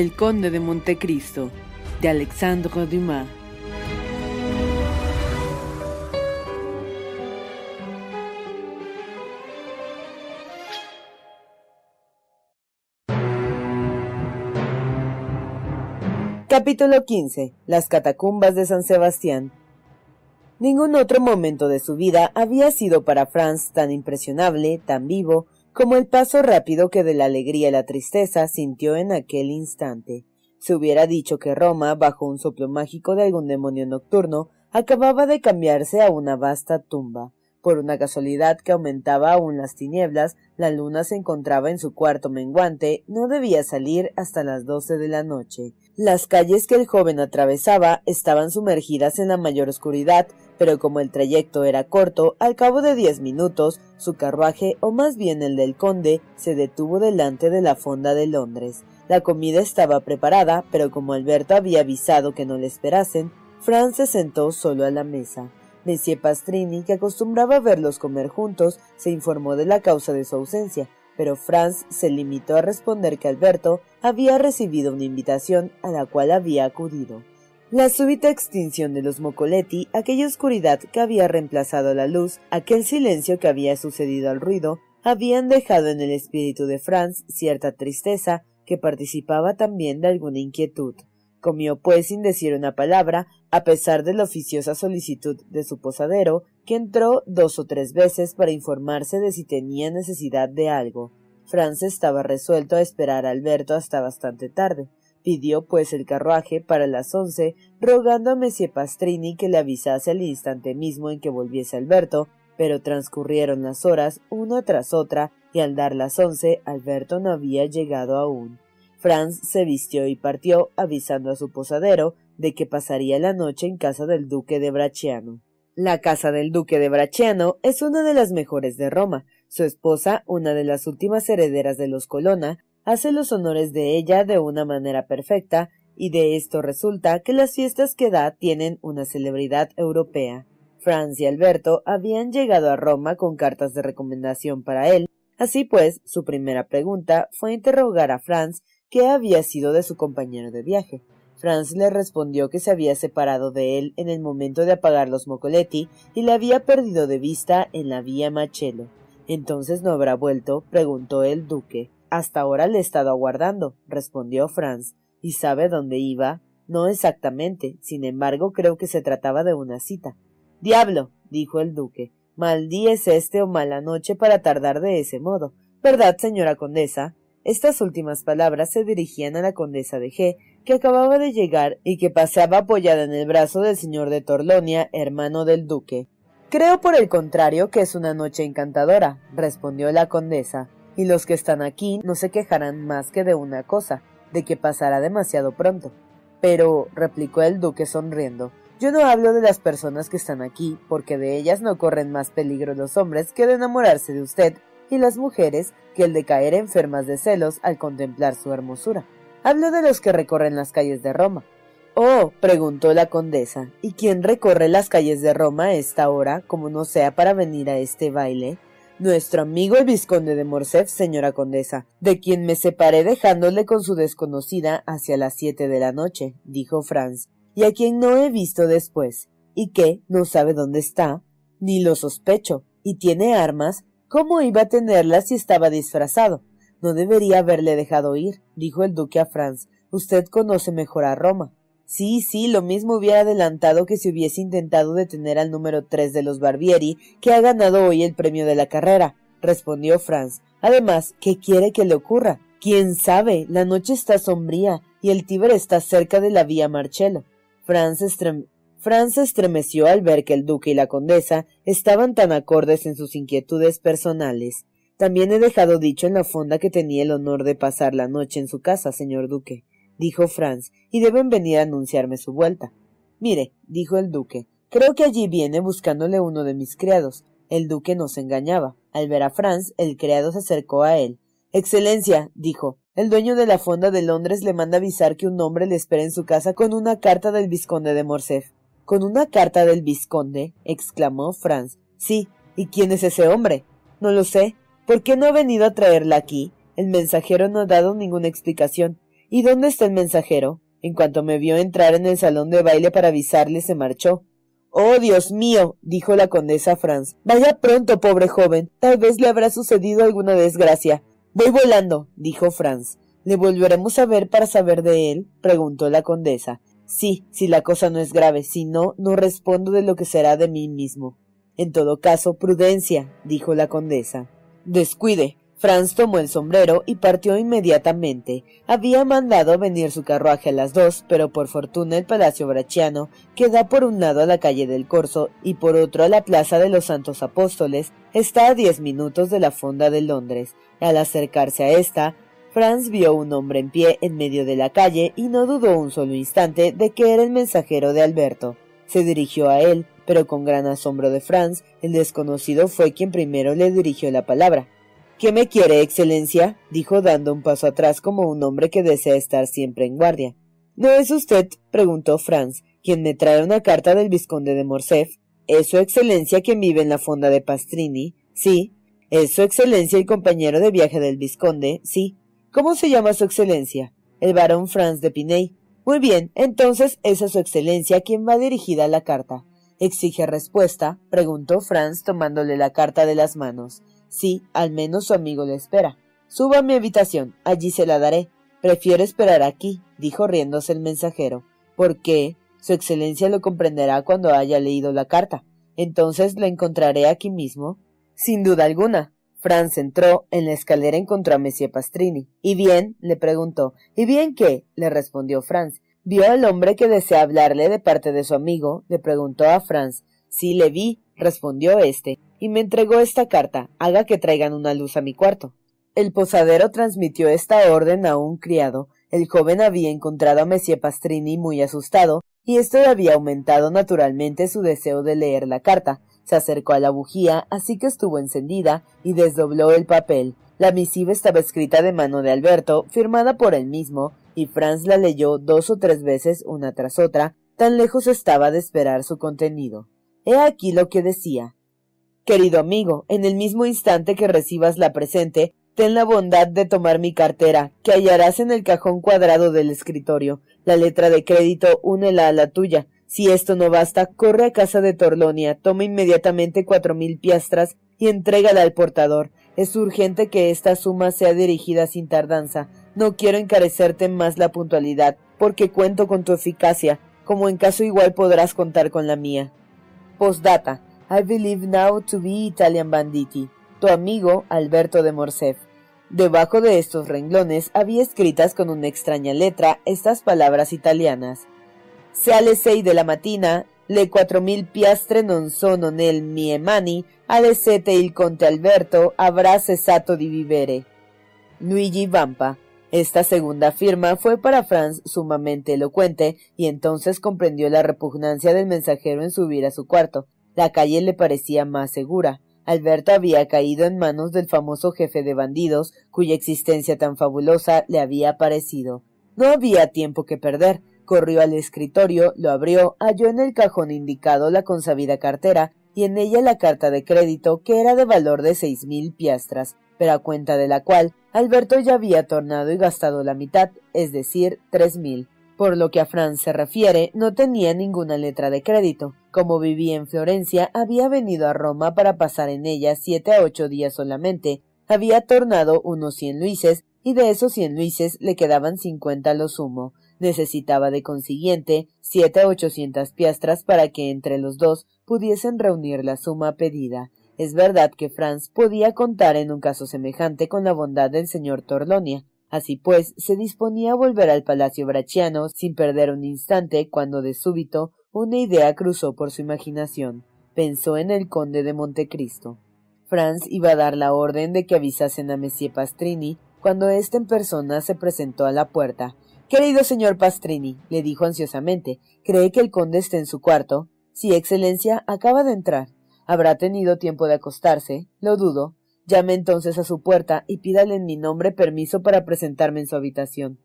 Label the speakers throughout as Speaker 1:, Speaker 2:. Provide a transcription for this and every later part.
Speaker 1: El Conde de Montecristo, de Alexandre Dumas. Capítulo 15. Las catacumbas de San Sebastián. Ningún otro momento de su vida había sido para Franz tan impresionable, tan vivo, como el paso rápido que de la alegría y la tristeza sintió en aquel instante. Se hubiera dicho que Roma, bajo un soplo mágico de algún demonio nocturno, acababa de cambiarse a una vasta tumba. Por una casualidad que aumentaba aún las tinieblas, la luna se encontraba en su cuarto menguante, no debía salir hasta las doce de la noche. Las calles que el joven atravesaba estaban sumergidas en la mayor oscuridad, pero como el trayecto era corto, al cabo de diez minutos, su carruaje, o más bien el del conde, se detuvo delante de la fonda de Londres. La comida estaba preparada, pero como Alberto había avisado que no le esperasen, Franz se sentó solo a la mesa. Monsieur Pastrini, que acostumbraba verlos comer juntos, se informó de la causa de su ausencia, pero Franz se limitó a responder que Alberto había recibido una invitación a la cual había acudido. La súbita extinción de los Mocoletti, aquella oscuridad que había reemplazado la luz, aquel silencio que había sucedido al ruido, habían dejado en el espíritu de Franz cierta tristeza que participaba también de alguna inquietud. Comió pues sin decir una palabra, a pesar de la oficiosa solicitud de su posadero, que entró dos o tres veces para informarse de si tenía necesidad de algo. Franz estaba resuelto a esperar a Alberto hasta bastante tarde. Pidió pues el carruaje para las once, rogando a Monsieur Pastrini que le avisase al instante mismo en que volviese Alberto, pero transcurrieron las horas una tras otra, y al dar las once Alberto no había llegado aún. Franz se vistió y partió, avisando a su posadero de que pasaría la noche en casa del duque de Bracciano. La casa del duque de Bracciano es una de las mejores de Roma. Su esposa, una de las últimas herederas de los Colonna, hace los honores de ella de una manera perfecta, y de esto resulta que las fiestas que da tienen una celebridad europea. Franz y Alberto habían llegado a Roma con cartas de recomendación para él. Así pues, su primera pregunta fue interrogar a Franz qué había sido de su compañero de viaje. Franz le respondió que se había separado de él en el momento de apagar los Mocoletti y le había perdido de vista en la vía Machelo. Entonces no habrá vuelto, preguntó el duque. Hasta ahora le he estado aguardando, respondió Franz. ¿Y sabe dónde iba? No exactamente. Sin embargo, creo que se trataba de una cita. Diablo, dijo el duque. Mal día es este o mala noche para tardar de ese modo. ¿Verdad, señora condesa? Estas últimas palabras se dirigían a la condesa de G, que acababa de llegar y que pasaba apoyada en el brazo del señor de Torlonia, hermano del duque. Creo por el contrario que es una noche encantadora, respondió la condesa, y los que están aquí no se quejarán más que de una cosa, de que pasará demasiado pronto. Pero, replicó el duque sonriendo, yo no hablo de las personas que están aquí, porque de ellas no corren más peligro los hombres que de enamorarse de usted y las mujeres que el de caer enfermas de celos al contemplar su hermosura. Habló de los que recorren las calles de Roma. Oh, preguntó la condesa, ¿y quién recorre las calles de Roma a esta hora, como no sea para venir a este baile? Nuestro amigo el vizconde de Morcerf, señora condesa, de quien me separé dejándole con su desconocida hacia las siete de la noche, dijo Franz, y a quien no he visto después, y que no sabe dónde está, ni lo sospecho, y tiene armas, ¿cómo iba a tenerlas si estaba disfrazado? No debería haberle dejado ir, dijo el duque a Franz. Usted conoce mejor a Roma. Sí, sí, lo mismo hubiera adelantado que si hubiese intentado detener al número tres de los Barbieri, que ha ganado hoy el premio de la carrera, respondió Franz. Además, ¿qué quiere que le ocurra? Quién sabe, la noche está sombría y el Tíber está cerca de la vía Marcello. Franz, Franz se estremeció al ver que el duque y la condesa estaban tan acordes en sus inquietudes personales. También he dejado dicho en la fonda que tenía el honor de pasar la noche en su casa, señor duque dijo Franz, y deben venir a anunciarme su vuelta. Mire, dijo el duque, creo que allí viene buscándole uno de mis criados. El duque no se engañaba. Al ver a Franz, el criado se acercó a él. Excelencia, dijo, el dueño de la fonda de Londres le manda avisar que un hombre le espera en su casa con una carta del vizconde de Morcerf. ¿Con una carta del vizconde? exclamó Franz. Sí. ¿Y quién es ese hombre? No lo sé. ¿Por qué no ha venido a traerla aquí? El mensajero no ha dado ninguna explicación. ¿Y dónde está el mensajero? En cuanto me vio entrar en el salón de baile para avisarle, se marchó. Oh, Dios mío, dijo la condesa Franz. Vaya pronto, pobre joven. Tal vez le habrá sucedido alguna desgracia. Voy volando, dijo Franz. ¿Le volveremos a ver para saber de él? preguntó la condesa. Sí, si la cosa no es grave, si no, no respondo de lo que será de mí mismo. En todo caso, prudencia, dijo la condesa. Descuide, Franz tomó el sombrero y partió inmediatamente. Había mandado venir su carruaje a las dos, pero por fortuna el Palacio Bracciano, que da por un lado a la calle del Corso y por otro a la Plaza de los Santos Apóstoles, está a diez minutos de la fonda de Londres. Al acercarse a esta, Franz vio un hombre en pie en medio de la calle y no dudó un solo instante de que era el mensajero de Alberto. Se dirigió a él, pero con gran asombro de Franz, el desconocido fue quien primero le dirigió la palabra. ¿Qué me quiere, Excelencia? dijo dando un paso atrás como un hombre que desea estar siempre en guardia. ¿No es usted? preguntó Franz, quien me trae una carta del vizconde de Morcerf. ¿Es su Excelencia quien vive en la fonda de Pastrini? Sí. ¿Es su Excelencia el compañero de viaje del vizconde? Sí. ¿Cómo se llama su Excelencia? El barón Franz de Piney. Muy bien, entonces es a su Excelencia quien va dirigida la carta. ¿Exige respuesta? preguntó Franz tomándole la carta de las manos. Sí, al menos su amigo le espera. Suba a mi habitación, allí se la daré. Prefiero esperar aquí, dijo riéndose el mensajero. ¿Por qué? Su excelencia lo comprenderá cuando haya leído la carta. Entonces la encontraré aquí mismo. Sin duda alguna. Franz entró, en la escalera encontró a Monsieur Pastrini. ¿Y bien? le preguntó. ¿Y bien qué? le respondió Franz. ¿Vio al hombre que desea hablarle de parte de su amigo? le preguntó a Franz. Sí le vi, respondió éste y me entregó esta carta. Haga que traigan una luz a mi cuarto. El posadero transmitió esta orden a un criado. El joven había encontrado a Monsieur Pastrini muy asustado, y esto había aumentado naturalmente su deseo de leer la carta. Se acercó a la bujía, así que estuvo encendida, y desdobló el papel. La misiva estaba escrita de mano de Alberto, firmada por él mismo, y Franz la leyó dos o tres veces una tras otra, tan lejos estaba de esperar su contenido. He aquí lo que decía. Querido amigo, en el mismo instante que recibas la presente, ten la bondad de tomar mi cartera, que hallarás en el cajón cuadrado del escritorio. La letra de crédito únela a la tuya. Si esto no basta, corre a casa de Torlonia, toma inmediatamente cuatro mil piastras y entrégala al portador. Es urgente que esta suma sea dirigida sin tardanza. No quiero encarecerte más la puntualidad, porque cuento con tu eficacia, como en caso igual podrás contar con la mía. Postdata. I believe now to be Italian Banditi. Tu amigo Alberto de Morcerf. Debajo de estos renglones había escritas con una extraña letra estas palabras italianas. Se alle sei la matina, le quattro mil piastre non sono nel mie mani, alle sette il conte Alberto avrà cessato di vivere. Luigi Vampa. Esta segunda firma fue para Franz sumamente elocuente, y entonces comprendió la repugnancia del mensajero en subir a su cuarto. La calle le parecía más segura. Alberto había caído en manos del famoso jefe de bandidos, cuya existencia tan fabulosa le había parecido. No había tiempo que perder. Corrió al escritorio, lo abrió, halló en el cajón indicado la consabida cartera y en ella la carta de crédito que era de valor de seis mil piastras, pero a cuenta de la cual Alberto ya había tornado y gastado la mitad, es decir, tres mil. Por lo que a Franz se refiere, no tenía ninguna letra de crédito. Como vivía en Florencia, había venido a Roma para pasar en ella siete a ocho días solamente. Había tornado unos cien luises, y de esos cien luises le quedaban cincuenta lo sumo. Necesitaba de consiguiente siete a ochocientas piastras para que entre los dos pudiesen reunir la suma pedida. Es verdad que Franz podía contar en un caso semejante con la bondad del señor Torlonia, Así pues, se disponía a volver al palacio brachiano sin perder un instante cuando de súbito una idea cruzó por su imaginación. Pensó en el conde de Montecristo. Franz iba a dar la orden de que avisasen a Monsieur Pastrini cuando éste en persona se presentó a la puerta. Querido señor Pastrini, le dijo ansiosamente, ¿cree que el conde esté en su cuarto? Sí, excelencia, acaba de entrar. ¿Habrá tenido tiempo de acostarse? Lo dudo. Llame entonces a su puerta y pídale en mi nombre permiso para presentarme en su habitación.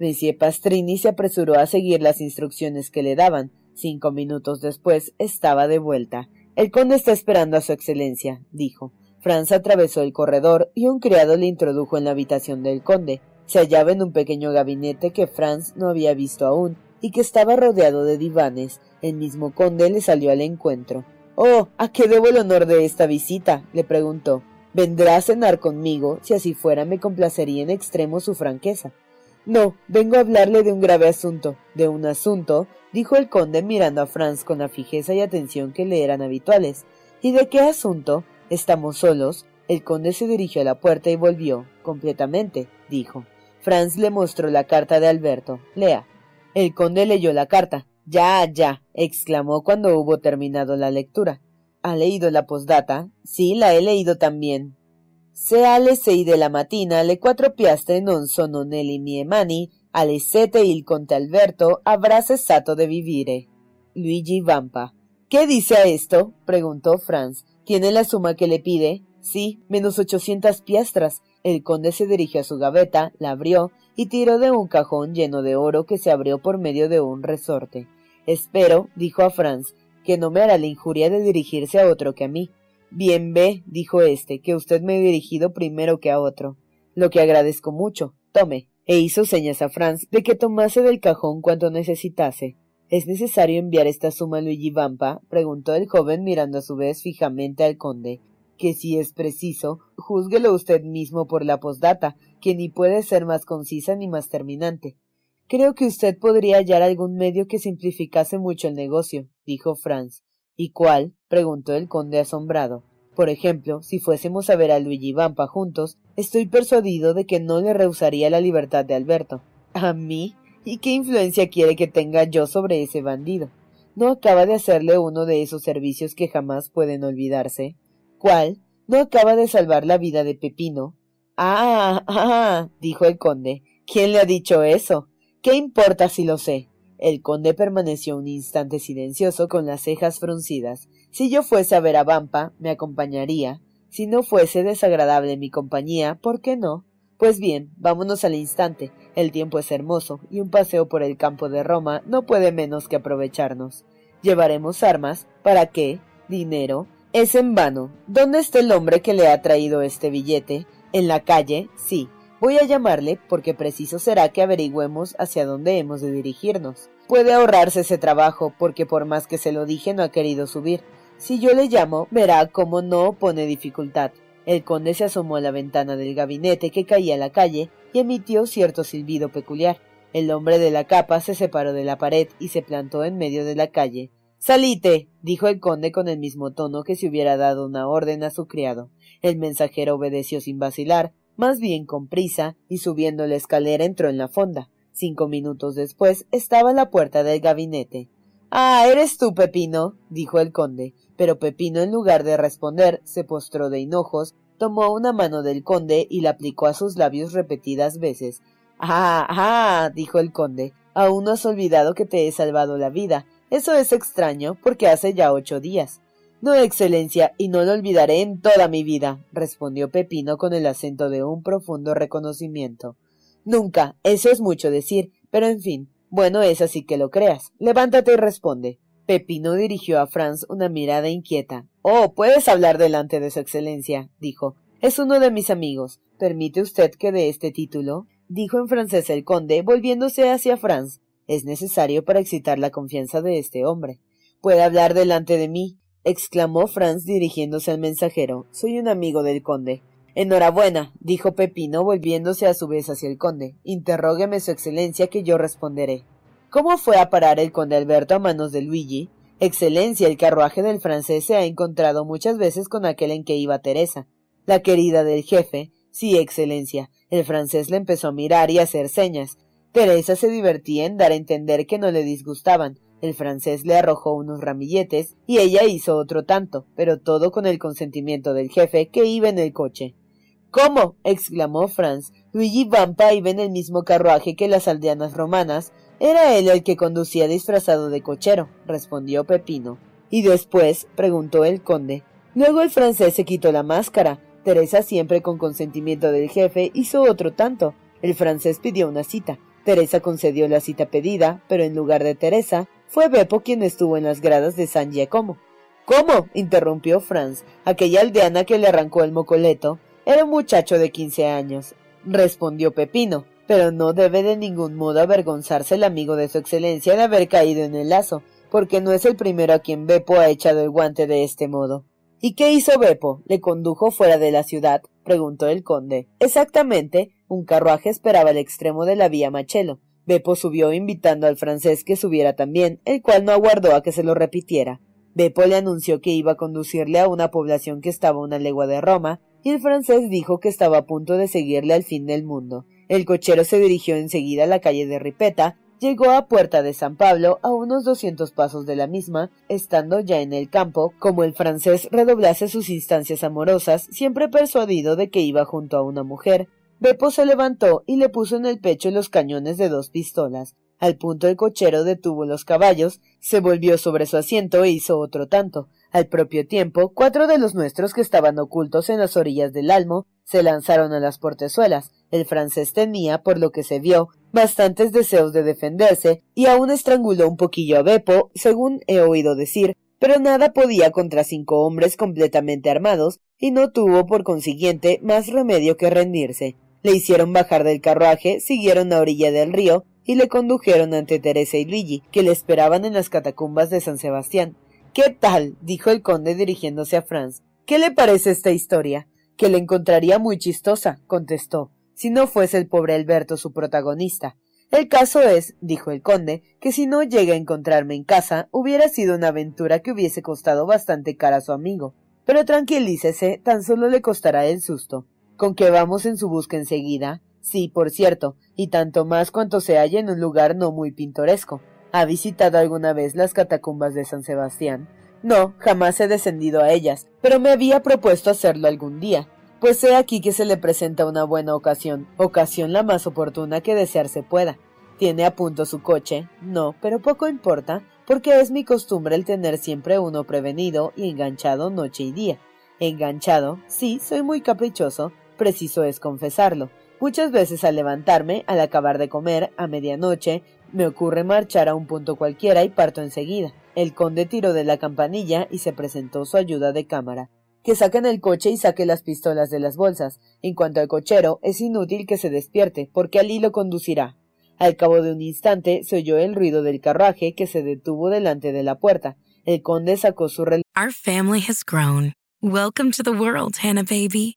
Speaker 1: Monsieur Pastrini se apresuró a seguir las instrucciones que le daban. Cinco minutos después estaba de vuelta. El conde está esperando a su excelencia, dijo. Franz atravesó el corredor y un criado le introdujo en la habitación del conde. Se hallaba en un pequeño gabinete que Franz no había visto aún y que estaba rodeado de divanes. El mismo conde le salió al encuentro. Oh, ¿a qué debo el honor de esta visita? le preguntó. Vendrá a cenar conmigo, si así fuera me complacería en extremo su franqueza. No, vengo a hablarle de un grave asunto. De un asunto, dijo el conde mirando a Franz con la fijeza y atención que le eran habituales. ¿Y de qué asunto? ¿Estamos solos? El conde se dirigió a la puerta y volvió. Completamente, dijo. Franz le mostró la carta de Alberto. Lea. El conde leyó la carta. Ya, ya, exclamó cuando hubo terminado la lectura. ¿Ha leído la postdata? Sí, la he leído también. Se alle sei la mattina le quattro piastre non sono nelle mie mani, alle il conte Alberto avrà cessato de vivire. Luigi Vampa. ¿Qué dice a esto? preguntó Franz. ¿Tiene la suma que le pide? Sí, menos ochocientas piastras. El conde se dirigió a su gaveta, la abrió y tiró de un cajón lleno de oro que se abrió por medio de un resorte. Espero, dijo a Franz, que no me hará la injuria de dirigirse a otro que a mí. Bien ve, dijo éste, que usted me ha dirigido primero que a otro. Lo que agradezco mucho. Tome. E hizo señas a Franz de que tomase del cajón cuanto necesitase. ¿Es necesario enviar esta suma a Luigi Vampa? preguntó el joven mirando a su vez fijamente al conde. Que si es preciso, júzguelo usted mismo por la posdata, que ni puede ser más concisa ni más terminante. Creo que usted podría hallar algún medio que simplificase mucho el negocio, dijo Franz. ¿Y cuál? preguntó el conde asombrado. Por ejemplo, si fuésemos a ver a Luigi Vampa juntos, estoy persuadido de que no le rehusaría la libertad de Alberto. ¿A mí? ¿Y qué influencia quiere que tenga yo sobre ese bandido? ¿No acaba de hacerle uno de esos servicios que jamás pueden olvidarse? ¿No acaba de salvar la vida de Pepino? Ah, ah, dijo el conde. ¿Quién le ha dicho eso? ¿Qué importa si lo sé? El conde permaneció un instante silencioso con las cejas fruncidas. Si yo fuese a ver a Vampa, me acompañaría. Si no fuese desagradable mi compañía, ¿por qué no? Pues bien, vámonos al instante. El tiempo es hermoso, y un paseo por el campo de Roma no puede menos que aprovecharnos. Llevaremos armas. ¿Para qué? Dinero. Es en vano. ¿Dónde está el hombre que le ha traído este billete? En la calle, sí. Voy a llamarle porque preciso será que averigüemos hacia dónde hemos de dirigirnos. Puede ahorrarse ese trabajo porque por más que se lo dije no ha querido subir. Si yo le llamo, verá cómo no pone dificultad. El conde se asomó a la ventana del gabinete que caía a la calle y emitió cierto silbido peculiar. El hombre de la capa se separó de la pared y se plantó en medio de la calle. Salite. dijo el conde con el mismo tono que si hubiera dado una orden a su criado. El mensajero obedeció sin vacilar, más bien con prisa, y subiendo la escalera entró en la fonda. Cinco minutos después estaba a la puerta del gabinete. Ah, eres tú, Pepino, dijo el conde. Pero Pepino, en lugar de responder, se postró de hinojos, tomó una mano del conde y la aplicó a sus labios repetidas veces. Ah, ah, dijo el conde, aún no has olvidado que te he salvado la vida. Eso es extraño, porque hace ya ocho días. No, Excelencia, y no lo olvidaré en toda mi vida, respondió Pepino con el acento de un profundo reconocimiento. Nunca, eso es mucho decir, pero en fin, bueno es así que lo creas. Levántate y responde. Pepino dirigió a Franz una mirada inquieta. Oh, puedes hablar delante de su excelencia, dijo. Es uno de mis amigos. ¿Permite usted que dé este título? dijo en francés el conde, volviéndose hacia Franz. Es necesario para excitar la confianza de este hombre. Puede hablar delante de mí, exclamó Franz dirigiéndose al mensajero. Soy un amigo del conde. Enhorabuena, dijo Pepino, volviéndose a su vez hacia el conde. Interrógueme su excelencia que yo responderé. ¿Cómo fue a parar el conde Alberto a manos de Luigi? Excelencia, el carruaje del francés se ha encontrado muchas veces con aquel en que iba Teresa. La querida del jefe. Sí, Excelencia. El francés le empezó a mirar y a hacer señas. Teresa se divertía en dar a entender que no le disgustaban. El francés le arrojó unos ramilletes y ella hizo otro tanto, pero todo con el consentimiento del jefe que iba en el coche. ¿Cómo? exclamó Franz. Luigi Vampa iba en el mismo carruaje que las aldeanas romanas, era él el que conducía disfrazado de cochero, respondió Pepino. ¿Y después? preguntó el conde. Luego el francés se quitó la máscara. Teresa, siempre con consentimiento del jefe, hizo otro tanto. El francés pidió una cita. Teresa concedió la cita pedida, pero en lugar de Teresa, fue Beppo quien estuvo en las gradas de San Giacomo. ¿Cómo? interrumpió Franz. Aquella aldeana que le arrancó el mocoleto era un muchacho de quince años, respondió Pepino pero no debe de ningún modo avergonzarse el amigo de su excelencia de haber caído en el lazo, porque no es el primero a quien Beppo ha echado el guante de este modo. ¿Y qué hizo Beppo? ¿Le condujo fuera de la ciudad? preguntó el conde. Exactamente. Un carruaje esperaba al extremo de la vía Machelo. Beppo subió invitando al francés que subiera también, el cual no aguardó a que se lo repitiera. Beppo le anunció que iba a conducirle a una población que estaba una legua de Roma, y el francés dijo que estaba a punto de seguirle al fin del mundo. El cochero se dirigió enseguida a la calle de Ripeta, llegó a Puerta de San Pablo, a unos doscientos pasos de la misma, estando ya en el campo, como el francés redoblase sus instancias amorosas, siempre persuadido de que iba junto a una mujer, Beppo se levantó y le puso en el pecho los cañones de dos pistolas. Al punto el cochero detuvo los caballos, se volvió sobre su asiento e hizo otro tanto. Al propio tiempo, cuatro de los nuestros que estaban ocultos en las orillas del Almo se lanzaron a las portezuelas. El francés tenía, por lo que se vio, bastantes deseos de defenderse y aún estranguló un poquillo a Beppo, según he oído decir, pero nada podía contra cinco hombres completamente armados y no tuvo por consiguiente más remedio que rendirse. Le hicieron bajar del carruaje, siguieron a orilla del río y le condujeron ante Teresa y Luigi, que le esperaban en las catacumbas de San Sebastián. ¿Qué tal? dijo el conde dirigiéndose a Franz. ¿Qué le parece esta historia? Que le encontraría muy chistosa, contestó si no fuese el pobre Alberto su protagonista. El caso es, dijo el conde, que si no llega a encontrarme en casa, hubiera sido una aventura que hubiese costado bastante cara a su amigo. Pero tranquilícese, tan solo le costará el susto. ¿Con que vamos en su busca enseguida? Sí, por cierto, y tanto más cuanto se halla en un lugar no muy pintoresco. ¿Ha visitado alguna vez las catacumbas de San Sebastián? No, jamás he descendido a ellas, pero me había propuesto hacerlo algún día. Pues he aquí que se le presenta una buena ocasión, ocasión la más oportuna que desearse pueda. ¿Tiene a punto su coche? No, pero poco importa, porque es mi costumbre el tener siempre uno prevenido y enganchado noche y día. Enganchado, sí, soy muy caprichoso, preciso es confesarlo. Muchas veces al levantarme, al acabar de comer, a medianoche, me ocurre marchar a un punto cualquiera y parto enseguida. El conde tiró de la campanilla y se presentó su ayuda de cámara que saquen el coche y saque las pistolas de las bolsas. En cuanto al cochero, es inútil que se despierte, porque allí lo conducirá. Al cabo de un instante se oyó el ruido del carruaje que se detuvo delante de la puerta. El conde sacó su.
Speaker 2: Our family has grown. Welcome to the world, Hannah baby.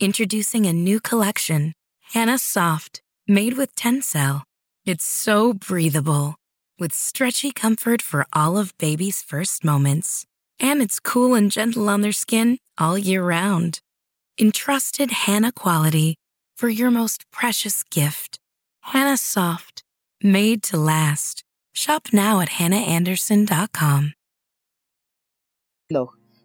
Speaker 2: Introducing a new collection, Hannah Soft, made with Tencel. It's so breathable, with stretchy comfort for all of baby's first moments And it's cool and gentle on their skin all year round. Entrusted Hannah quality for your most precious gift. Hannah Soft, made to last. Shop now at hannahanderson.com.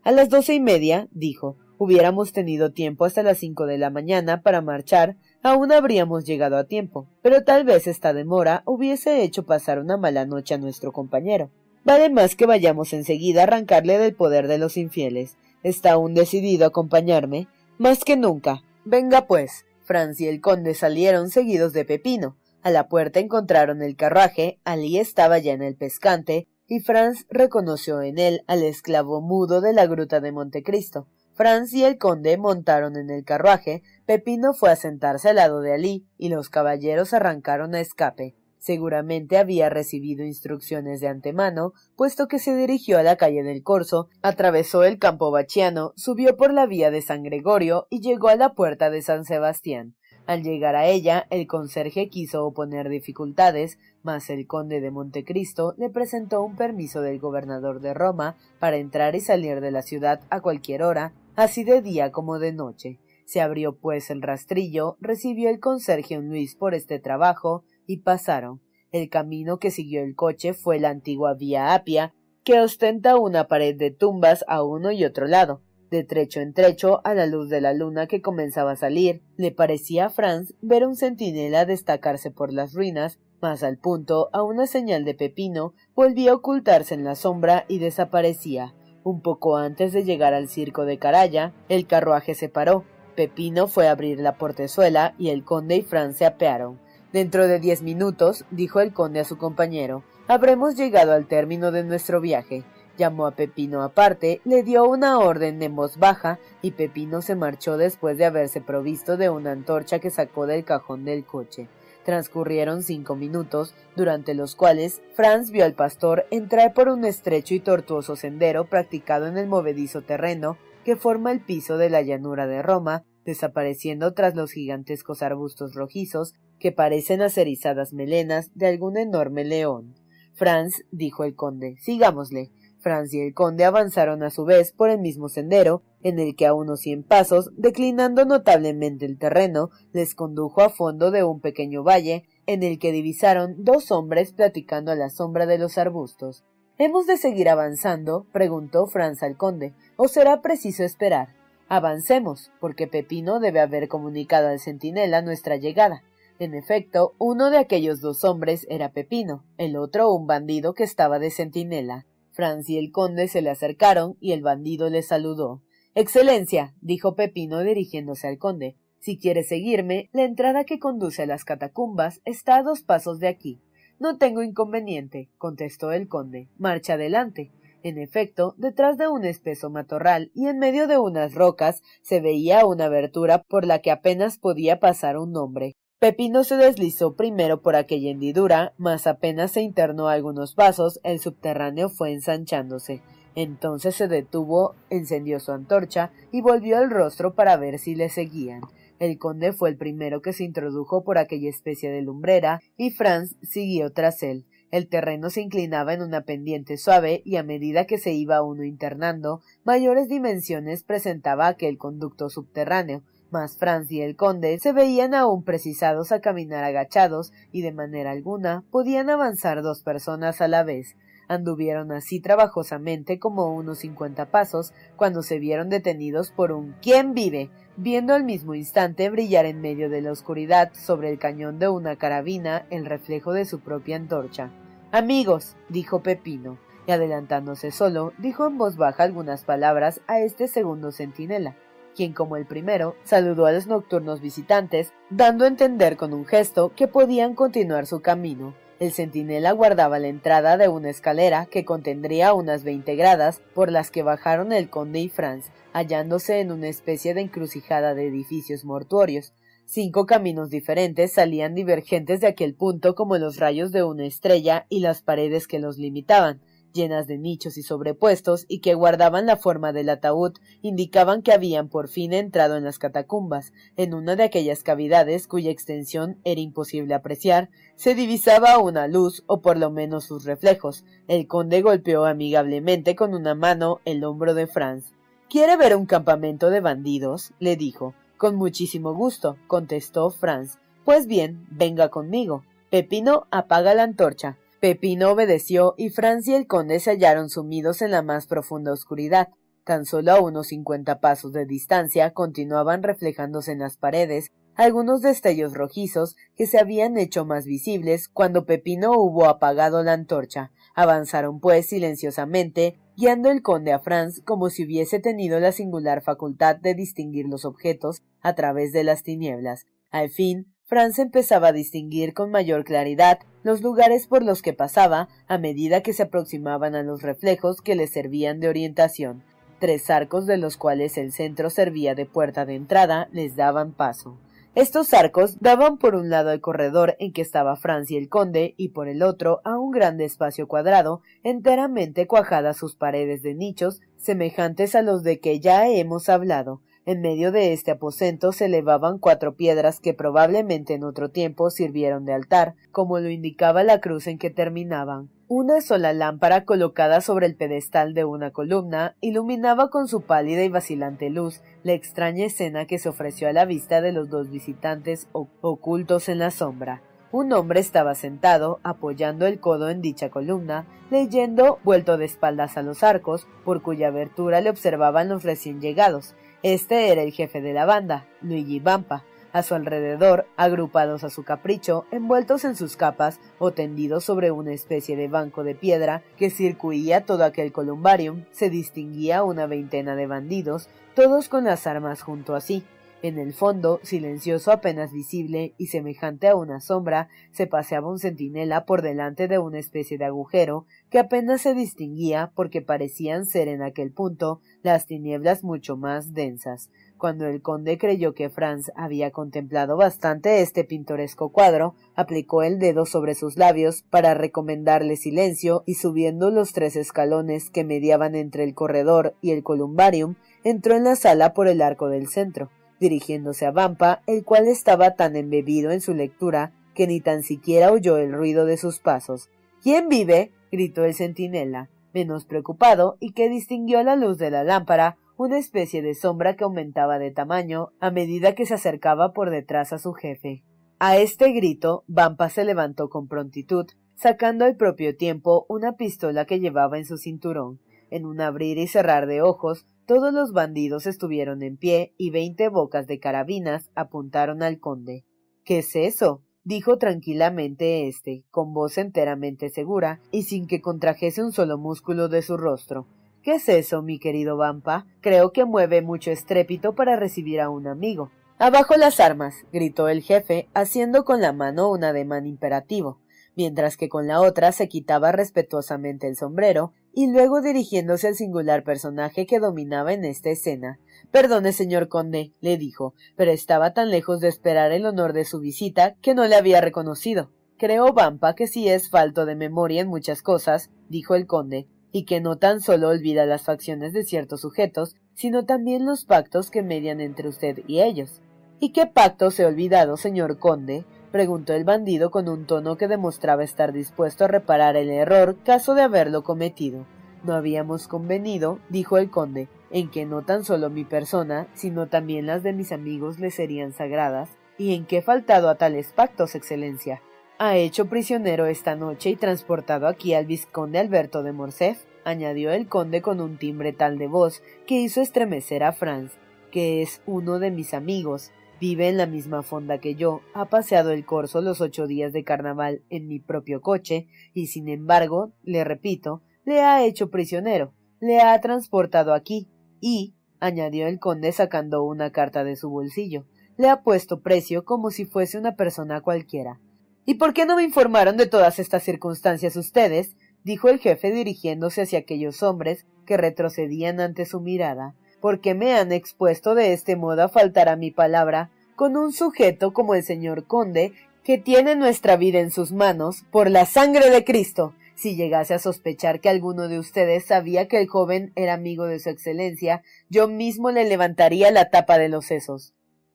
Speaker 1: A las doce y media, dijo, hubiéramos tenido tiempo hasta las cinco de la mañana para marchar, aún habríamos llegado a tiempo, pero tal vez esta demora hubiese hecho pasar una mala noche a nuestro compañero. Vale más que vayamos enseguida a arrancarle del poder de los infieles. Está aún decidido a acompañarme, más que nunca. Venga pues. Franz y el conde salieron seguidos de Pepino. A la puerta encontraron el carruaje, Alí estaba ya en el pescante, y Franz reconoció en él al esclavo mudo de la gruta de Montecristo. Franz y el conde montaron en el carruaje, Pepino fue a sentarse al lado de Alí, y los caballeros arrancaron a escape. Seguramente había recibido instrucciones de antemano, puesto que se dirigió a la calle del Corso, atravesó el campo bachiano, subió por la vía de San Gregorio y llegó a la puerta de San Sebastián. Al llegar a ella, el conserje quiso oponer dificultades, mas el conde de Montecristo le presentó un permiso del gobernador de Roma para entrar y salir de la ciudad a cualquier hora, así de día como de noche. Se abrió pues el rastrillo, recibió el conserje un Luis por este trabajo, y pasaron. El camino que siguió el coche fue la antigua vía Apia, que ostenta una pared de tumbas a uno y otro lado. De trecho en trecho, a la luz de la luna que comenzaba a salir, le parecía a Franz ver un centinela destacarse por las ruinas, mas al punto, a una señal de Pepino, volvía a ocultarse en la sombra y desaparecía. Un poco antes de llegar al circo de Caraya, el carruaje se paró. Pepino fue a abrir la portezuela y el conde y Franz se apearon. Dentro de diez minutos, dijo el conde a su compañero, habremos llegado al término de nuestro viaje llamó a Pepino aparte, le dio una orden en voz baja y Pepino se marchó después de haberse provisto de una antorcha que sacó del cajón del coche. Transcurrieron cinco minutos, durante los cuales Franz vio al pastor entrar por un estrecho y tortuoso sendero practicado en el movedizo terreno que forma el piso de la llanura de Roma, desapareciendo tras los gigantescos arbustos rojizos que parecen acerizadas melenas de algún enorme león. Franz, dijo el conde, sigámosle. Franz y el conde avanzaron a su vez por el mismo sendero, en el que a unos cien pasos, declinando notablemente el terreno, les condujo a fondo de un pequeño valle, en el que divisaron dos hombres platicando a la sombra de los arbustos. ¿Hemos de seguir avanzando? preguntó Franz al conde, o será preciso esperar. Avancemos, porque Pepino debe haber comunicado al centinela nuestra llegada. En efecto, uno de aquellos dos hombres era Pepino, el otro un bandido que estaba de centinela. Franz y el conde se le acercaron y el bandido le saludó. Excelencia, dijo Pepino dirigiéndose al conde, si quiere seguirme, la entrada que conduce a las catacumbas está a dos pasos de aquí. No tengo inconveniente, contestó el conde. Marcha adelante. En efecto, detrás de un espeso matorral y en medio de unas rocas se veía una abertura por la que apenas podía pasar un hombre. Pepino se deslizó primero por aquella hendidura, mas apenas se internó algunos pasos, el subterráneo fue ensanchándose. Entonces se detuvo, encendió su antorcha y volvió el rostro para ver si le seguían. El conde fue el primero que se introdujo por aquella especie de lumbrera y Franz siguió tras él. El terreno se inclinaba en una pendiente suave y a medida que se iba uno internando, mayores dimensiones presentaba aquel conducto subterráneo, mas Franz y el conde se veían aún precisados a caminar agachados y de manera alguna podían avanzar dos personas a la vez. Anduvieron así trabajosamente como unos cincuenta pasos cuando se vieron detenidos por un ¿Quién vive? viendo al mismo instante brillar en medio de la oscuridad sobre el cañón de una carabina el reflejo de su propia antorcha. Amigos, dijo Pepino, y adelantándose solo, dijo en voz baja algunas palabras a este segundo centinela quien como el primero saludó a los nocturnos visitantes, dando a entender con un gesto que podían continuar su camino. El centinela guardaba la entrada de una escalera que contendría unas veinte gradas por las que bajaron el conde y Franz, hallándose en una especie de encrucijada de edificios mortuorios. Cinco caminos diferentes salían divergentes de aquel punto como los rayos de una estrella y las paredes que los limitaban. Llenas de nichos y sobrepuestos y que guardaban la forma del ataúd, indicaban que habían por fin entrado en las catacumbas. En una de aquellas cavidades, cuya extensión era imposible apreciar, se divisaba una luz, o por lo menos sus reflejos. El conde golpeó amigablemente con una mano el hombro de Franz. ¿Quiere ver un campamento de bandidos? le dijo. Con muchísimo gusto, contestó Franz. Pues bien, venga conmigo. Pepino apaga la antorcha. Pepino obedeció y Franz y el conde se hallaron sumidos en la más profunda oscuridad. Tan solo a unos cincuenta pasos de distancia continuaban reflejándose en las paredes algunos destellos rojizos que se habían hecho más visibles cuando Pepino hubo apagado la antorcha. Avanzaron pues silenciosamente, guiando el conde a Franz como si hubiese tenido la singular facultad de distinguir los objetos a través de las tinieblas. Al fin, Franz empezaba a distinguir con mayor claridad los lugares por los que pasaba a medida que se aproximaban a los reflejos que le servían de orientación. Tres arcos de los cuales el centro servía de puerta de entrada les daban paso. Estos arcos daban por un lado al corredor en que estaba Franz y el conde y por el otro a un grande espacio cuadrado, enteramente cuajadas sus paredes de nichos, semejantes a los de que ya hemos hablado, en medio de este aposento se elevaban cuatro piedras que probablemente en otro tiempo sirvieron de altar, como lo indicaba la cruz en que terminaban. Una sola lámpara colocada sobre el pedestal de una columna iluminaba con su pálida y vacilante luz la extraña escena que se ofreció a la vista de los dos visitantes ocultos en la sombra. Un hombre estaba sentado, apoyando el codo en dicha columna, leyendo, vuelto de espaldas a los arcos, por cuya abertura le observaban los recién llegados, este era el jefe de la banda, Luigi Vampa. A su alrededor, agrupados a su capricho, envueltos en sus capas o tendidos sobre una especie de banco de piedra que circuía todo aquel columbarium, se distinguía una veintena de bandidos, todos con las armas junto a sí, en el fondo, silencioso apenas visible y semejante a una sombra, se paseaba un centinela por delante de una especie de agujero que apenas se distinguía porque parecían ser en aquel punto las tinieblas mucho más densas. Cuando el conde creyó que Franz había contemplado bastante este pintoresco cuadro, aplicó el dedo sobre sus labios para recomendarle silencio y subiendo los tres escalones que mediaban entre el corredor y el columbarium, entró en la sala por el arco del centro dirigiéndose a Vampa, el cual estaba tan embebido en su lectura que ni tan siquiera oyó el ruido de sus pasos. ¿Quién vive? gritó el centinela, menos preocupado, y que distinguió a la luz de la lámpara una especie de sombra que aumentaba de tamaño a medida que se acercaba por detrás a su jefe. A este grito, Vampa se levantó con prontitud, sacando al propio tiempo una pistola que llevaba en su cinturón. En un abrir y cerrar de ojos, todos los bandidos estuvieron en pie y veinte bocas de carabinas apuntaron al conde. ¿Qué es eso? dijo tranquilamente éste, con voz enteramente segura y sin que contrajese un solo músculo de su rostro. ¿Qué es eso, mi querido Vampa? Creo que mueve mucho estrépito para recibir a un amigo. Abajo las armas, gritó el jefe, haciendo con la mano un ademán imperativo mientras que con la otra se quitaba respetuosamente el sombrero, y luego dirigiéndose al singular personaje que dominaba en esta escena. Perdone, señor conde, le dijo, pero estaba tan lejos de esperar el honor de su visita que no le había reconocido. Creo, Vampa, que si es falto de memoria en muchas cosas, dijo el conde, y que no tan solo olvida las facciones de ciertos sujetos, sino también los pactos que median entre usted y ellos. ¿Y qué pactos he olvidado, señor conde? Preguntó el bandido con un tono que demostraba estar dispuesto a reparar el error caso de haberlo cometido. No habíamos convenido, dijo el conde, en que no tan solo mi persona, sino también las de mis amigos le serían sagradas, y en que he faltado a tales pactos, excelencia. Ha hecho prisionero esta noche y transportado aquí al vizconde Alberto de Morcerf, añadió el conde con un timbre tal de voz que hizo estremecer a Franz, que es uno de mis amigos, Vive en la misma fonda que yo, ha paseado el corso los ocho días de carnaval en mi propio coche, y sin embargo, le repito, le ha hecho prisionero, le ha transportado aquí, y, añadió el conde sacando una carta de su bolsillo, le ha puesto precio como si fuese una persona cualquiera. ¿Y por qué no me informaron de todas estas circunstancias ustedes? dijo el jefe dirigiéndose hacia aquellos hombres que retrocedían ante su mirada porque me han expuesto de este modo a faltar a mi palabra con un sujeto como el señor conde, que tiene nuestra vida en sus manos, por la sangre de Cristo. Si llegase a sospechar que alguno de ustedes sabía que el joven era amigo de su excelencia, yo mismo le levantaría la tapa de los sesos.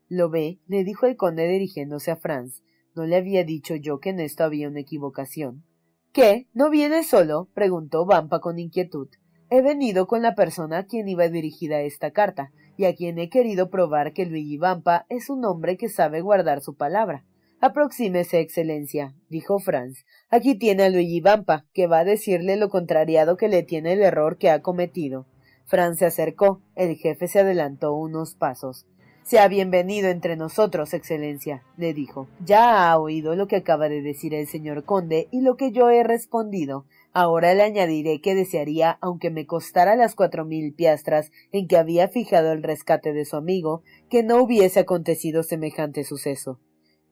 Speaker 1: Lo ve, le dijo el conde dirigiéndose a Franz. No le había dicho yo que en esto había una equivocación. ¿Qué? ¿No viene solo? preguntó Vampa con inquietud. He venido con la persona a quien iba dirigida esta carta, y a quien he querido probar que Luigi Vampa es un hombre que sabe guardar su palabra. Aproxímese, Excelencia, dijo Franz. Aquí tiene a Luigi Vampa, que va a decirle lo contrariado que le tiene el error que ha cometido. Franz se acercó. El jefe se adelantó unos pasos. Sea bienvenido entre nosotros, Excelencia, le dijo. Ya ha oído lo que acaba de decir el señor conde y lo que yo he respondido. Ahora le añadiré que desearía, aunque me costara las cuatro mil piastras en que había fijado el rescate de su amigo, que no hubiese acontecido semejante suceso.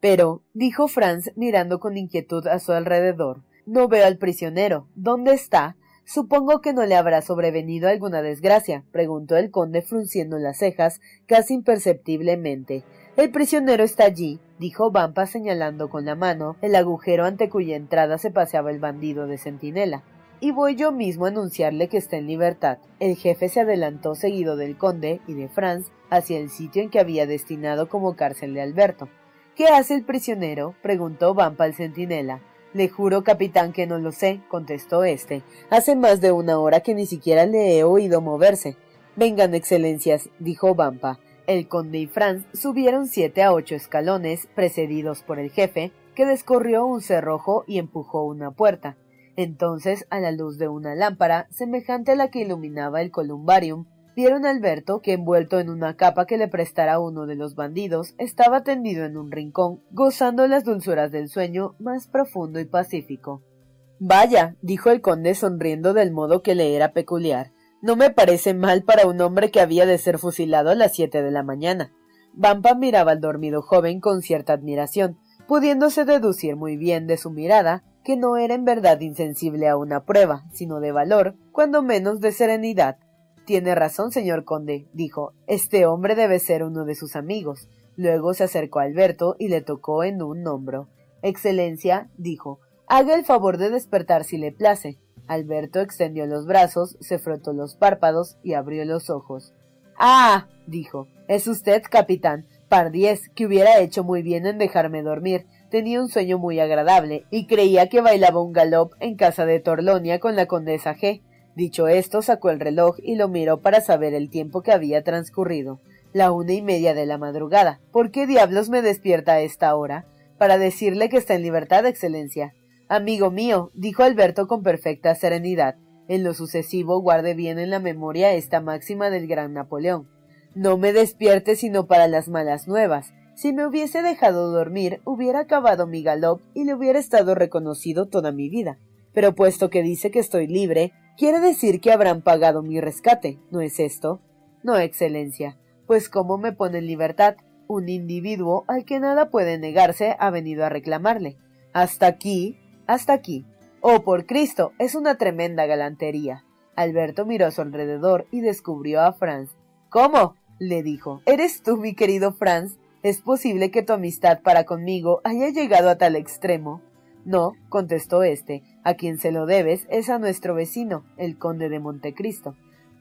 Speaker 1: Pero, dijo Franz mirando con inquietud a su alrededor, no veo al prisionero. ¿Dónde está? Supongo que no le habrá sobrevenido alguna desgracia, preguntó el conde frunciendo las cejas casi imperceptiblemente. El prisionero está allí, dijo Vampa señalando con la mano el agujero ante cuya entrada se paseaba el bandido de centinela. Y voy yo mismo a anunciarle que está en libertad. El jefe se adelantó seguido del conde y de Franz hacia el sitio en que había destinado como cárcel de Alberto. ¿Qué hace el prisionero? preguntó Vampa al centinela. Le juro, capitán, que no lo sé, contestó éste. Hace más de una hora que ni siquiera le he oído moverse. Vengan, excelencias, dijo Vampa. El conde y Franz subieron siete a ocho escalones, precedidos por el jefe, que descorrió un cerrojo y empujó una puerta. Entonces, a la luz de una lámpara, semejante a la que iluminaba el columbarium, Vieron a Alberto que, envuelto en una capa que le prestara uno de los bandidos, estaba tendido en un rincón, gozando las dulzuras del sueño más profundo y pacífico. Vaya, dijo el conde sonriendo del modo que le era peculiar, no me parece mal para un hombre que había de ser fusilado a las siete de la mañana. Vampa miraba al dormido joven con cierta admiración, pudiéndose deducir muy bien de su mirada que no era en verdad insensible a una prueba, sino de valor, cuando menos de serenidad, tiene razón, señor conde, dijo. Este hombre debe ser uno de sus amigos. Luego se acercó a Alberto y le tocó en un hombro. Excelencia, dijo, haga el favor de despertar si le place. Alberto extendió los brazos, se frotó los párpados y abrió los ojos. Ah, dijo, es usted, capitán. Pardiez, que hubiera hecho muy bien en dejarme dormir. Tenía un sueño muy agradable y creía que bailaba un galop en casa de Torlonia con la condesa G. Dicho esto, sacó el reloj y lo miró para saber el tiempo que había transcurrido. La una y media de la madrugada. ¿Por qué diablos me despierta a esta hora? Para decirle que está en libertad, Excelencia. Amigo mío, dijo Alberto con perfecta serenidad. En lo sucesivo guarde bien en la memoria esta máxima del gran Napoleón. No me despierte sino para las malas nuevas. Si me hubiese dejado dormir, hubiera acabado mi galop y le hubiera estado reconocido toda mi vida. Pero puesto que dice que estoy libre, Quiere decir que habrán pagado mi rescate, ¿no es esto? No, Excelencia. Pues cómo me pone en libertad. Un individuo al que nada puede negarse ha venido a reclamarle. Hasta aquí, hasta aquí. Oh, por Cristo, es una tremenda galantería. Alberto miró a su alrededor y descubrió a Franz. ¿Cómo? le dijo. ¿Eres tú, mi querido Franz? ¿Es posible que tu amistad para conmigo haya llegado a tal extremo? No, contestó éste, a quien se lo debes es a nuestro vecino, el conde de Montecristo.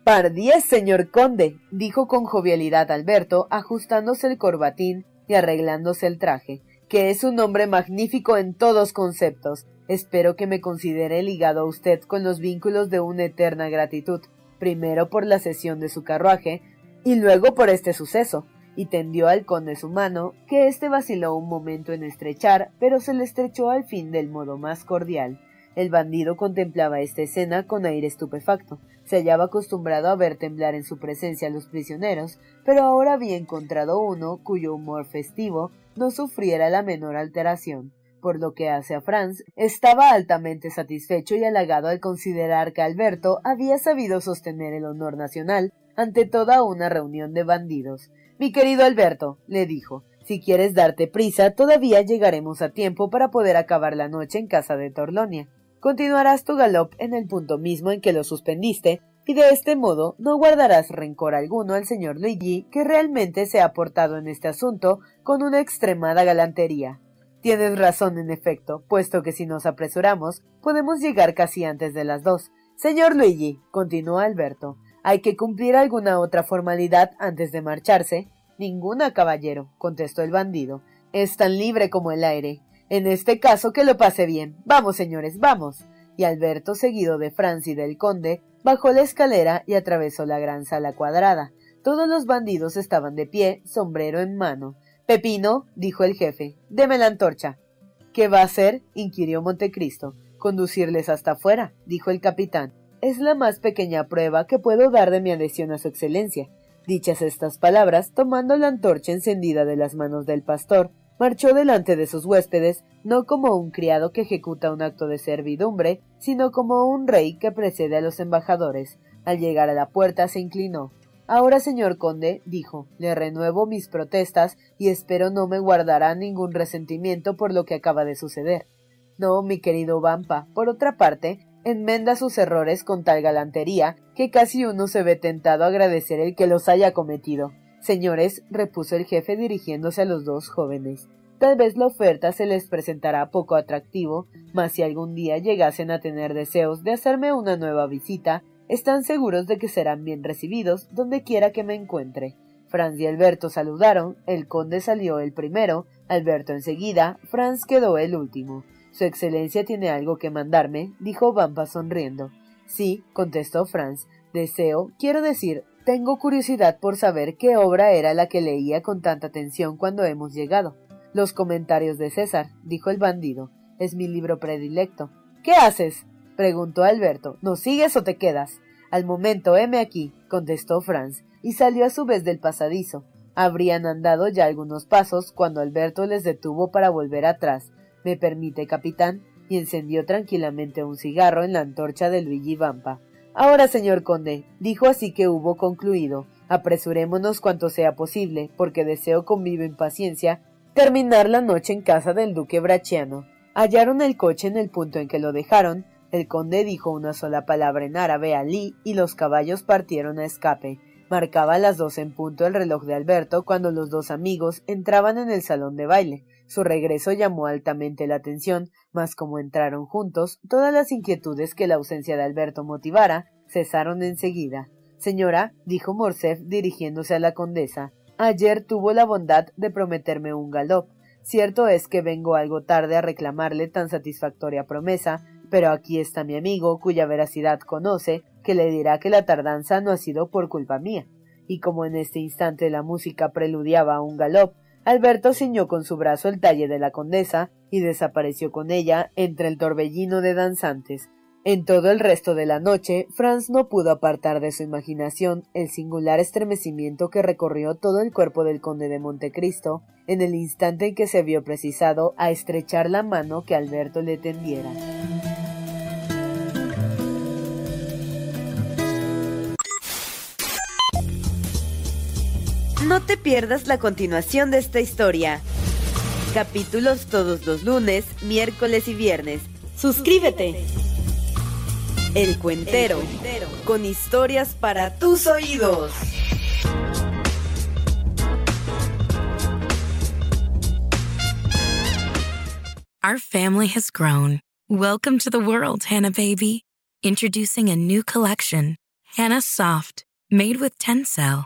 Speaker 1: Pardiez, señor conde, dijo con jovialidad Alberto, ajustándose el corbatín y arreglándose el traje, que es un hombre magnífico en todos conceptos. Espero que me considere ligado a usted con los vínculos de una eterna gratitud, primero por la cesión de su carruaje y luego por este suceso y tendió al conde su mano, que éste vaciló un momento en estrechar, pero se le estrechó al fin del modo más cordial. El bandido contemplaba esta escena con aire estupefacto. Se hallaba acostumbrado a ver temblar en su presencia a los prisioneros, pero ahora había encontrado uno cuyo humor festivo no sufriera la menor alteración. Por lo que hace a Franz, estaba altamente satisfecho y halagado al considerar que Alberto había sabido sostener el honor nacional ante toda una reunión de bandidos. Mi querido Alberto, le dijo, si quieres darte prisa, todavía llegaremos a tiempo para poder acabar la noche en casa de Torlonia. Continuarás tu galop en el punto mismo en que lo suspendiste, y de este modo no guardarás rencor alguno al señor Luigi, que realmente se ha portado en este asunto con una extremada galantería. Tienes razón, en efecto, puesto que si nos apresuramos, podemos llegar casi antes de las dos. Señor Luigi, continuó Alberto, ¿hay que cumplir alguna otra formalidad antes de marcharse? Ninguna, caballero, contestó el bandido. Es tan libre como el aire. En este caso que lo pase bien. Vamos, señores, vamos. Y Alberto, seguido de Franz y del conde, bajó la escalera y atravesó la gran sala cuadrada. Todos los bandidos estaban de pie, sombrero en mano. Pepino, dijo el jefe, deme la antorcha. ¿Qué va a hacer? inquirió Montecristo. Conducirles hasta afuera, dijo el capitán. Es la más pequeña prueba que puedo dar de mi adhesión a su excelencia. Dichas estas palabras, tomando la antorcha encendida de las manos del pastor, marchó delante de sus huéspedes, no como un criado que ejecuta un acto de servidumbre, sino como un rey que precede a los embajadores. Al llegar a la puerta se inclinó. Ahora, señor conde, dijo, le renuevo mis protestas y espero no me guardará ningún resentimiento por lo que acaba de suceder. No, mi querido Vampa. Por otra parte, enmenda sus errores con tal galantería que casi uno se ve tentado a agradecer el que los haya cometido. Señores, repuso el jefe dirigiéndose a los dos jóvenes, tal vez la oferta se les presentará poco atractivo, mas si algún día llegasen a tener deseos de hacerme una nueva visita, están seguros de que serán bien recibidos donde quiera que me encuentre. Franz y Alberto saludaron, el conde salió el primero, Alberto enseguida, Franz quedó el último. Su excelencia tiene algo que mandarme, dijo Vampa sonriendo. Sí, contestó Franz. Deseo, quiero decir, tengo curiosidad por saber qué obra era la que leía con tanta atención cuando hemos llegado. Los comentarios de César, dijo el bandido. Es mi libro predilecto. ¿Qué haces? preguntó Alberto. ¿No sigues o te quedas? Al momento, heme aquí, contestó Franz, y salió a su vez del pasadizo. Habrían andado ya algunos pasos cuando Alberto les detuvo para volver atrás, ¿Me permite, capitán? y encendió tranquilamente un cigarro en la antorcha de Luigi Vampa. Ahora, señor conde, dijo así que hubo concluido. Apresurémonos cuanto sea posible, porque deseo con viva impaciencia terminar la noche en casa del duque Bracciano. Hallaron el coche en el punto en que lo dejaron. El conde dijo una sola palabra en árabe a Lee y los caballos partieron a escape. Marcaba las dos en punto el reloj de Alberto cuando los dos amigos entraban en el salón de baile. Su regreso llamó altamente la atención, mas como entraron juntos, todas las inquietudes que la ausencia de Alberto motivara cesaron enseguida. Señora, dijo Morcerf dirigiéndose a la condesa, ayer tuvo la bondad de prometerme un galop. Cierto es que vengo algo tarde a reclamarle tan satisfactoria promesa, pero aquí está mi amigo, cuya veracidad conoce, que le dirá que la tardanza no ha sido por culpa mía. Y como en este instante la música preludiaba a un galop, Alberto ciñó con su brazo el talle de la condesa y desapareció con ella entre el torbellino de danzantes. En todo el resto de la noche, Franz no pudo apartar de su imaginación el singular estremecimiento que recorrió todo el cuerpo del conde de Montecristo en el instante en que se vio precisado a estrechar la mano que Alberto le tendiera.
Speaker 3: No te pierdas la continuación de esta historia. Capítulos todos los lunes, miércoles y viernes. Suscríbete. El Cuentero, con historias para tus oídos.
Speaker 2: Our family has grown. Welcome to the world, Hannah Baby. Introducing a new collection, Hannah Soft, made with Tencel.